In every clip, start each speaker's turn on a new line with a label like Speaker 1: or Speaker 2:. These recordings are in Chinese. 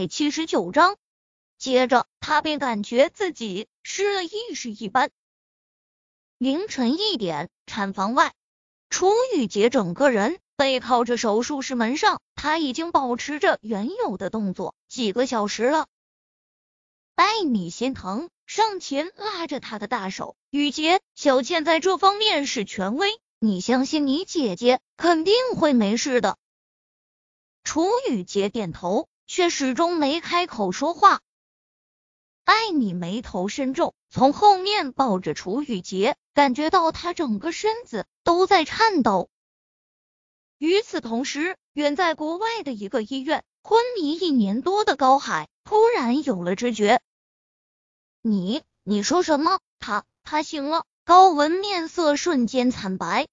Speaker 1: 百七十九章。接着，他便感觉自己失了意识一般。凌晨一点，产房外，楚雨洁整个人背靠着手术室门上，他已经保持着原有的动作几个小时了。艾米心疼，上前拉着他的大手：“雨洁，小倩在这方面是权威，你相信你姐姐，肯定会没事的。”楚雨洁点头，却始终没开口说话。艾米眉头深皱，从后面抱着楚雨洁，感觉到她整个身子都在颤抖。与此同时，远在国外的一个医院，昏迷一年多的高海突然有了知觉。你你说什么？他他醒了？高文面色瞬间惨白。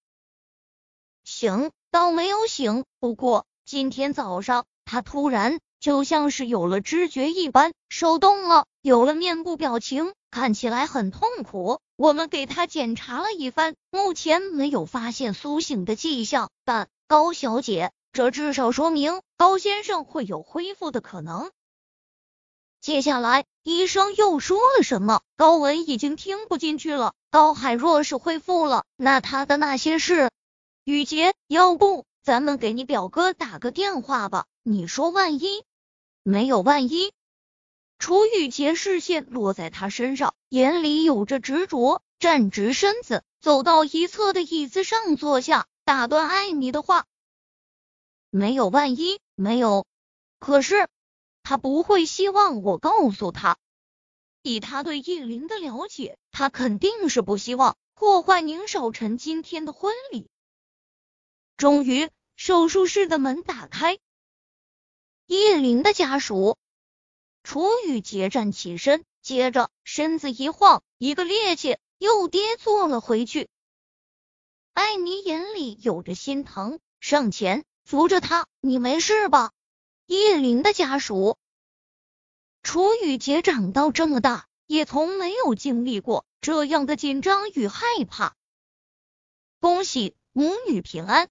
Speaker 1: 醒倒没有醒，不过今天早上他突然就像是有了知觉一般，手动了，有了面部表情，看起来很痛苦。我们给他检查了一番，目前没有发现苏醒的迹象，但高小姐，这至少说明高先生会有恢复的可能。接下来，医生又说了什么？高文已经听不进去了。高海若是恢复了，那他的那些事，雨洁，要不咱们给你表哥打个电话吧？你说万一？没有万一。楚雨洁视线落在他身上，眼里有着执着，站直身子，走到一侧的椅子上坐下，打断艾米的话：没有万一，没有。可是。他不会希望我告诉他，以他对叶林的了解，他肯定是不希望破坏宁少臣今天的婚礼。终于，手术室的门打开，叶林的家属楚雨洁站起身，接着身子一晃，一个趔趄又跌坐了回去。艾米眼里有着心疼，上前扶着他：“你没事吧？”叶灵的家属，楚雨洁长到这么大，也从没有经历过这样的紧张与害怕。恭喜母女平安，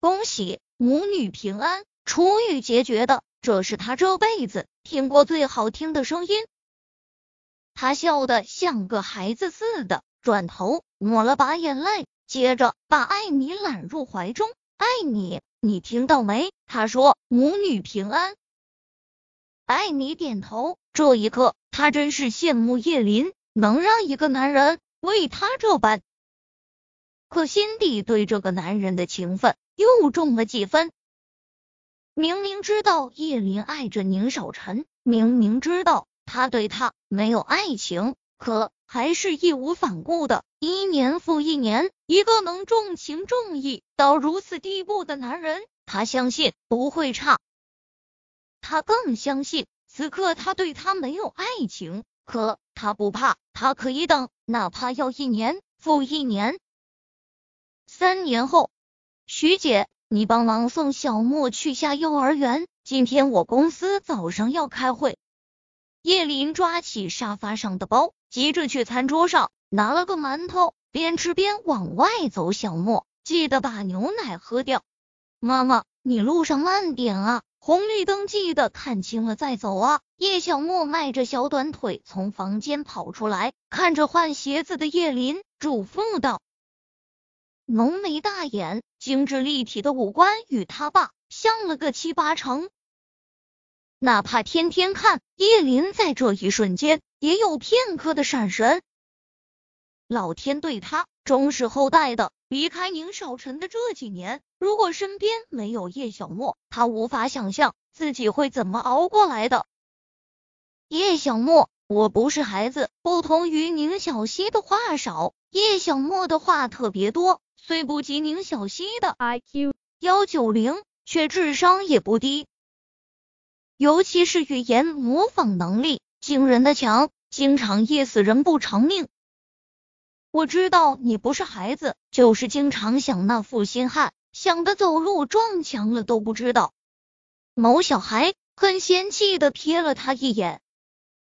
Speaker 1: 恭喜母女平安。楚雨洁觉得这是他这辈子听过最好听的声音，他笑得像个孩子似的，转头抹了把眼泪，接着把艾米揽入怀中。艾米。你听到没？他说母女平安。艾米点头。这一刻，他真是羡慕叶林能让一个男人为他这般，可心底对这个男人的情分又重了几分。明明知道叶林爱着宁少臣，明明知道他对他没有爱情，可。还是义无反顾的，一年复一年，一个能重情重义到如此地步的男人，他相信不会差。他更相信，此刻他对他没有爱情，可他不怕，他可以等，哪怕要一年复一年。三年后，徐姐，你帮忙送小莫去下幼儿园，今天我公司早上要开会。叶林抓起沙发上的包。急着去餐桌上拿了个馒头，边吃边往外走。小莫，记得把牛奶喝掉。妈妈，你路上慢点啊，红绿灯记得看清了再走啊。叶小莫迈着小短腿从房间跑出来，看着换鞋子的叶林，嘱咐道：“浓眉大眼，精致立体的五官，与他爸像了个七八成。哪怕天天看，叶林在这一瞬间。”也有片刻的闪神，老天对他忠实厚待的。离开宁少臣的这几年，如果身边没有叶小莫，他无法想象自己会怎么熬过来的。叶小莫，我不是孩子，不同于宁小溪的话少，叶小莫的话特别多。虽不及宁小溪的 IQ 幺九零，却智商也不低，尤其是语言模仿能力。惊人的强，经常噎死人不偿命。我知道你不是孩子，就是经常想那负心汉，想的走路撞墙了都不知道。某小孩很嫌弃的瞥了他一眼，